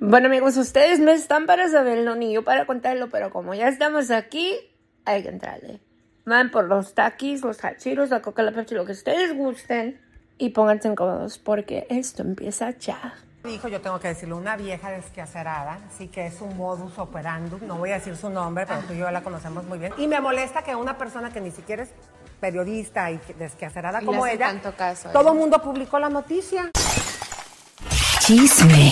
Bueno amigos, ustedes no están para saberlo ni yo para contarlo, pero como ya estamos aquí, hay que entrarle. Van por los taquis, los hachiros, la coca, la pepsi, lo que ustedes gusten y pónganse cómodos porque esto empieza ya. Dijo, yo tengo que decirlo, una vieja desquacerada, sí que es un modus operandum, no voy a decir su nombre, pero tú y yo la conocemos muy bien. Y me molesta que una persona que ni siquiera es periodista y desquacerada como hace ella, tanto caso todo el mundo publicó la noticia. Chisme,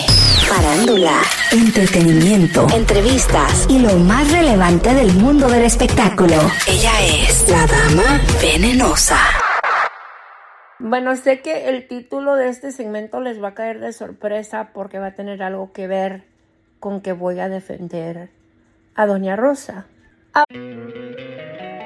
farándula, entretenimiento, entrevistas y lo más relevante del mundo del espectáculo. Ella es la dama venenosa. Bueno, sé que el título de este segmento les va a caer de sorpresa porque va a tener algo que ver con que voy a defender a Doña Rosa.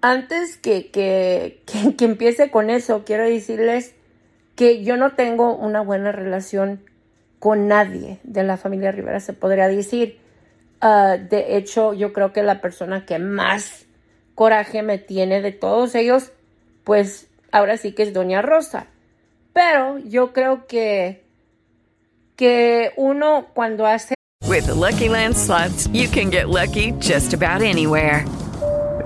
antes que, que, que, que empiece con eso, quiero decirles que yo no tengo una buena relación con nadie de la familia Rivera, se podría decir. Ah, de hecho, yo creo que la persona que más coraje me tiene de todos ellos, pues ahora sí que es Doña Rosa. Pero yo creo que, que uno cuando hace With the Lucky Land slots, you can get lucky just about anywhere.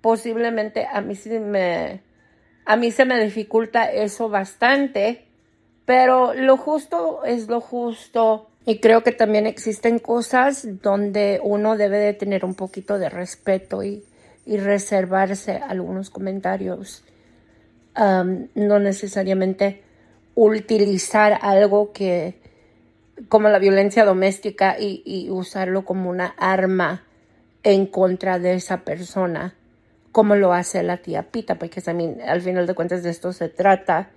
Posiblemente a mí sí me a mí se me dificulta eso bastante, pero lo justo es lo justo y creo que también existen cosas donde uno debe de tener un poquito de respeto y, y reservarse algunos comentarios. Um, no necesariamente utilizar algo que como la violencia doméstica y, y usarlo como una arma en contra de esa persona, como lo hace la tía Pita, porque también al final de cuentas de esto se trata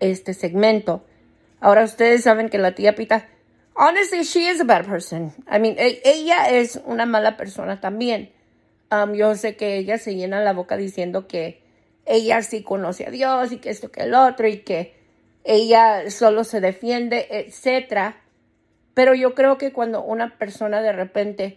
este segmento. Ahora ustedes saben que la tía Pita honestly, she is a bad person. I mean, e- ella es una mala persona también. Um, yo sé que ella se llena la boca diciendo que ella sí conoce a Dios y que esto que el otro y que ella solo se defiende, etcétera. Pero yo creo que cuando una persona de repente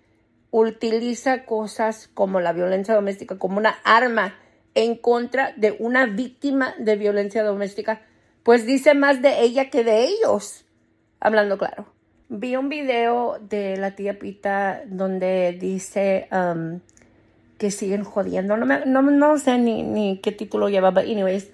Utiliza cosas como la violencia doméstica como una arma en contra de una víctima de violencia doméstica, pues dice más de ella que de ellos, hablando claro. Vi un video de la tía Pita donde dice um, que siguen jodiendo, no, me- no, no sé ni, ni qué título lleva, but anyways,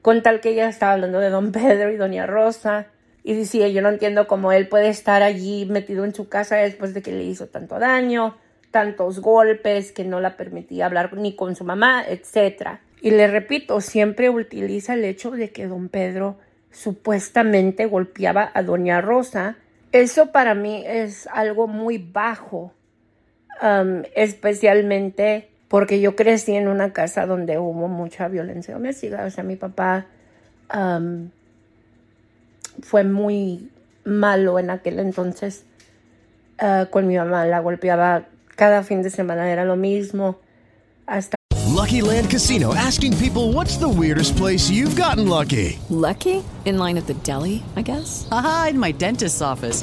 con tal que ella estaba hablando de Don Pedro y Doña Rosa. Y decía, yo no entiendo cómo él puede estar allí metido en su casa después de que le hizo tanto daño, tantos golpes, que no la permitía hablar ni con su mamá, etc. Y le repito, siempre utiliza el hecho de que Don Pedro supuestamente golpeaba a Doña Rosa. Eso para mí es algo muy bajo, um, especialmente porque yo crecí en una casa donde hubo mucha violencia doméstica. O sea, mi papá um, fue muy malo en aquel entonces ah, con mi mamá. La golpeaba cada fin de semana, era lo mismo. Hasta Lucky Land Casino asking people what's the weirdest place you've gotten lucky? Lucky? In line at the deli, I guess? Aha, in my dentist's office.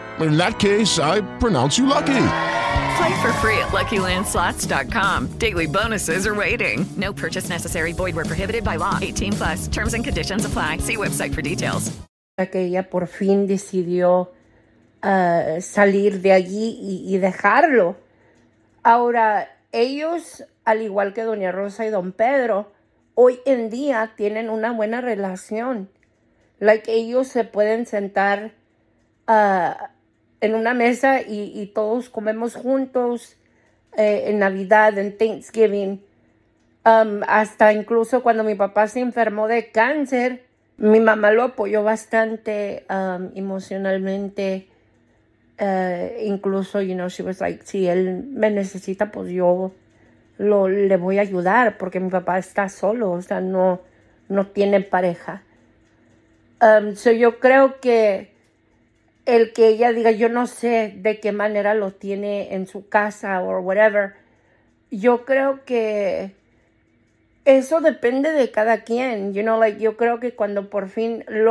In that case, I pronounce you lucky. Play for free at LuckyLandSlots.com. Daily bonuses are waiting. No purchase necessary. Void where prohibited by law. 18 plus. Terms and conditions apply. See website for details. que ella por fin decidió ah, salir de allí y, y dejarlo. Ahora, ellos, al igual que Doña Rosa y Don Pedro, hoy en día tienen una buena relación. Like, ellos se pueden sentar ah, en una mesa y, todos comemos juntos eh, en Navidad, en Thanksgiving. Um, hasta incluso cuando mi papá se enfermó de cáncer, mi mamá lo apoyó bastante um, emocionalmente eh, incluso, you know, she was like, si él me necesita, pues yo lo, le voy a ayudar porque mi papá está solo, o sea, no, no tiene pareja. Um, so yo creo que el que ella diga, yo no sé de qué manera lo tiene en su casa o whatever, yo creo que eso depende de cada quien, you know, like yo creo que cuando por fin lo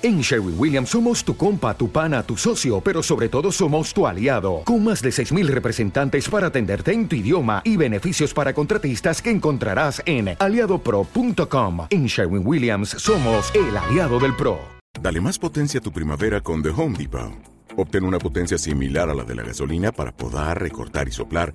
En Sherwin Williams somos tu compa, tu pana, tu socio, pero sobre todo somos tu aliado, con más de 6.000 representantes para atenderte en tu idioma y beneficios para contratistas que encontrarás en aliadopro.com. En Sherwin Williams somos el aliado del PRO. Dale más potencia a tu primavera con The Home Depot. Obtén una potencia similar a la de la gasolina para podar, recortar y soplar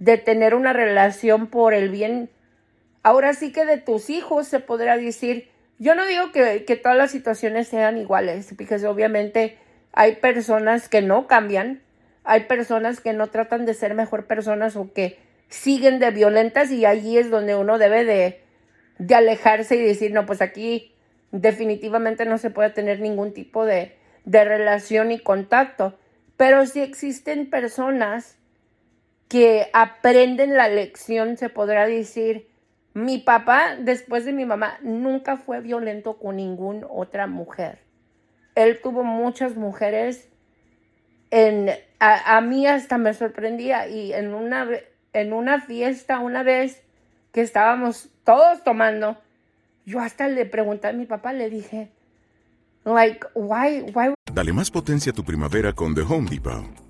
de tener una relación por el bien, ahora sí que de tus hijos se podrá decir, yo no digo que, que todas las situaciones sean iguales, porque obviamente hay personas que no cambian, hay personas que no tratan de ser mejor personas o que siguen de violentas y allí es donde uno debe de, de alejarse y decir, no, pues aquí definitivamente no se puede tener ningún tipo de, de relación y contacto. Pero si existen personas que aprenden la lección, se podrá decir, mi papá, después de mi mamá, nunca fue violento con ninguna otra mujer. Él tuvo muchas mujeres. En, a, a mí hasta me sorprendía y en una, en una fiesta una vez que estábamos todos tomando, yo hasta le pregunté a mi papá, le dije, like, why, why Dale más potencia a tu primavera con The Home Depot.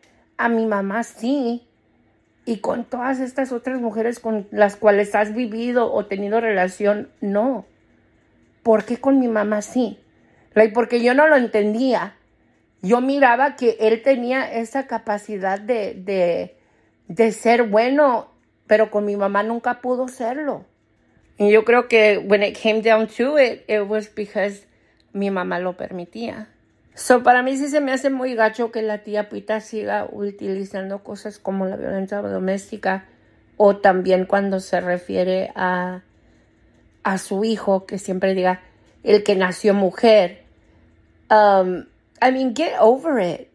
a mi mamá sí? Y con todas estas otras mujeres con las cuales has vivido o tenido relación, no. ¿Por qué con mi mamá sí? Porque yo no lo entendía. Yo miraba que él tenía esa capacidad de, de, de ser bueno, pero con mi mamá nunca pudo serlo. Y yo creo que when it came down to it, it was because mi mamá lo permitía. So, para mí sí se me hace muy gacho que la tía Pita siga utilizando cosas como la violencia doméstica o también cuando se refiere a, a su hijo, que siempre diga el que nació mujer. Um, I mean, get over it.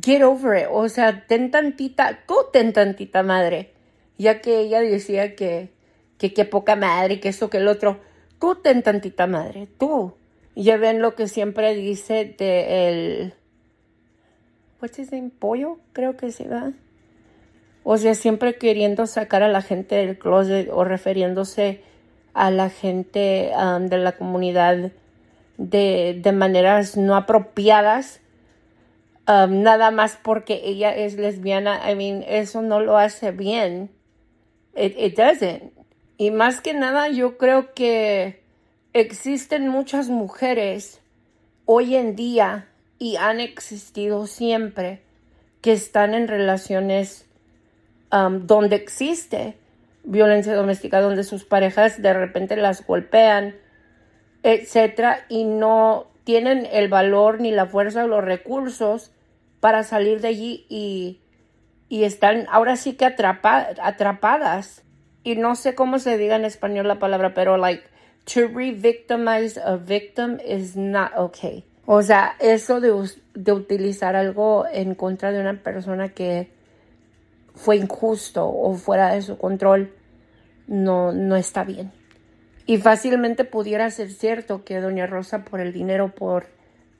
Get over it. O sea, ten tantita, tú ten tantita madre. Ya que ella decía que, que qué poca madre, que eso, que el otro. Tú ten tantita madre, tú. Ya ven lo que siempre dice de el... What's his? Pollo, creo que se da. O sea, siempre queriendo sacar a la gente del closet o refiriéndose a la gente um, de la comunidad de, de maneras no apropiadas. um, nada más porque ella es lesbiana. I mean, eso no lo hace bien. It doesn't. Y más que nada, yo creo que existen muchas mujeres hoy en día y han existido siempre que están en relaciones um, donde existe violencia doméstica, donde sus parejas de repente las golpean, etcétera, y no tienen el valor ni la fuerza o los recursos para salir de allí y, y están ahora sí que atrapa, atrapadas. Y no sé cómo se diga en español la palabra, pero like to re-victimize a victim is not okay. O sea, eso de, de utilizar algo en contra de una persona que fue injusto o fuera de su control no, no está bien. Y fácilmente pudiera ser cierto que Doña Rosa por el dinero, por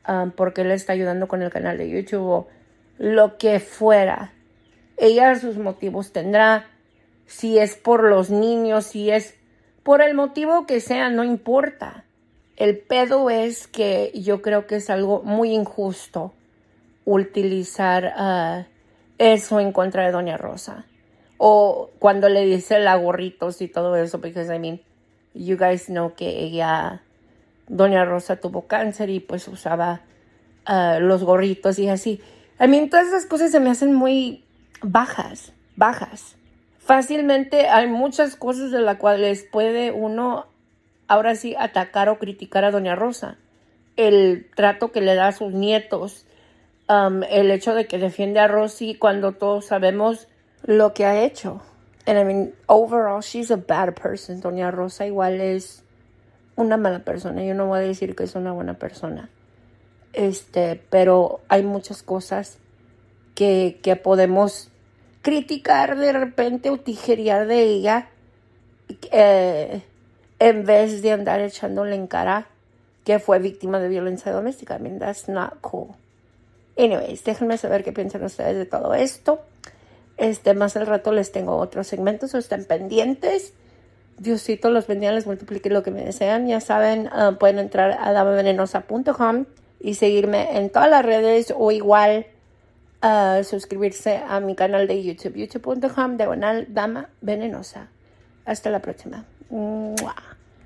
um, porque le está ayudando con el canal de YouTube o lo que fuera. Ella sus motivos tendrá, si es por los niños, si es por el motivo que sea, no importa. El pedo es que yo creo que es algo muy injusto utilizar uh, eso en contra de Doña Rosa. O cuando le dice la gorritos y todo eso, porque I mean, you guys know que ella, Doña Rosa tuvo cáncer y pues usaba uh, los gorritos y así. I mean, todas esas cosas se me hacen muy bajas, bajas. Fácilmente hay muchas cosas de las cuales puede uno ahora sí atacar o criticar a Doña Rosa. El trato que le da a sus nietos, um, el hecho de que defiende a Rosy cuando todos sabemos lo que ha hecho. And I mean, overall, she's a bad person. Doña Rosa igual es una mala persona. Yo no voy a decir que es una buena persona. Este, pero hay muchas cosas que, que podemos criticar de repente o tijerear de ella eh, en vez de andar echándole en cara que fue víctima de violencia doméstica. I mean, that's not cool. Anyways, déjenme saber qué piensan ustedes de todo esto. Este, más al rato les tengo otros segmentos, o estén pendientes. Diosito los bendiga, les multiplique lo que me desean. Ya saben, uh, pueden entrar a damavenenosa.com y seguirme en todas las redes o igual uh, suscribirse a mi canal de YouTube, youtube.com, diagonal dama venenosa. Hasta la próxima.